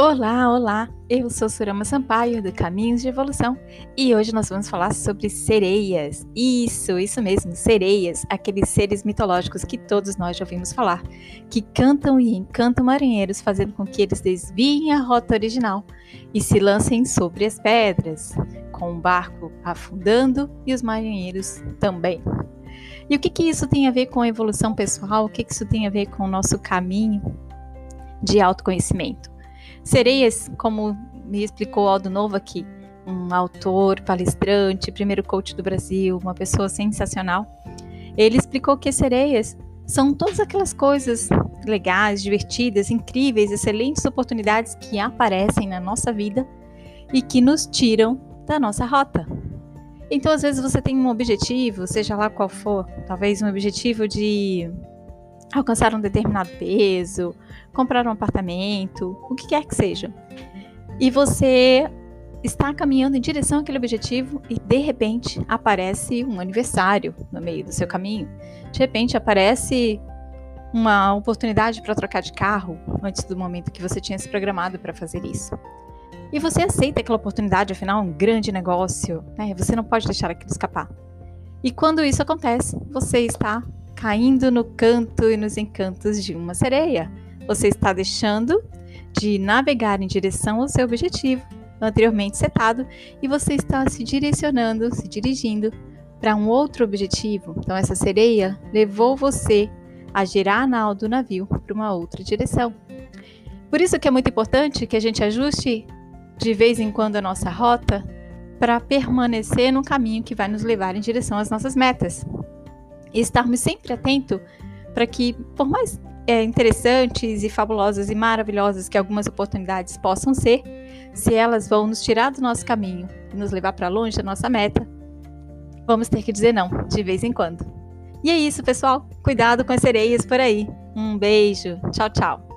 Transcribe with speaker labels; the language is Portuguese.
Speaker 1: Olá, olá! Eu sou Surama Sampaio do Caminhos de Evolução e hoje nós vamos falar sobre sereias. Isso, isso mesmo, sereias, aqueles seres mitológicos que todos nós já ouvimos falar, que cantam e encantam marinheiros, fazendo com que eles desviem a rota original e se lancem sobre as pedras, com o barco afundando e os marinheiros também. E o que, que isso tem a ver com a evolução pessoal? O que, que isso tem a ver com o nosso caminho de autoconhecimento? Sereias, como me explicou Aldo Novo aqui, um autor, palestrante, primeiro coach do Brasil, uma pessoa sensacional, ele explicou que sereias são todas aquelas coisas legais, divertidas, incríveis, excelentes oportunidades que aparecem na nossa vida e que nos tiram da nossa rota. Então, às vezes, você tem um objetivo, seja lá qual for, talvez um objetivo de alcançar um determinado peso, comprar um apartamento, o que quer que seja. E você está caminhando em direção àquele objetivo e de repente aparece um aniversário no meio do seu caminho. De repente aparece uma oportunidade para trocar de carro antes do momento que você tinha se programado para fazer isso. E você aceita aquela oportunidade, afinal, é um grande negócio, né? Você não pode deixar aquilo escapar. E quando isso acontece, você está caindo no canto e nos encantos de uma sereia. Você está deixando de navegar em direção ao seu objetivo anteriormente setado e você está se direcionando, se dirigindo para um outro objetivo. Então, essa sereia levou você a girar a nau do navio para uma outra direção. Por isso que é muito importante que a gente ajuste de vez em quando a nossa rota para permanecer no caminho que vai nos levar em direção às nossas metas e estarmos sempre atentos para que, por mais é, interessantes e fabulosas e maravilhosas que algumas oportunidades possam ser, se elas vão nos tirar do nosso caminho e nos levar para longe da nossa meta, vamos ter que dizer não de vez em quando. E é isso, pessoal. Cuidado com as sereias por aí. Um beijo. Tchau, tchau.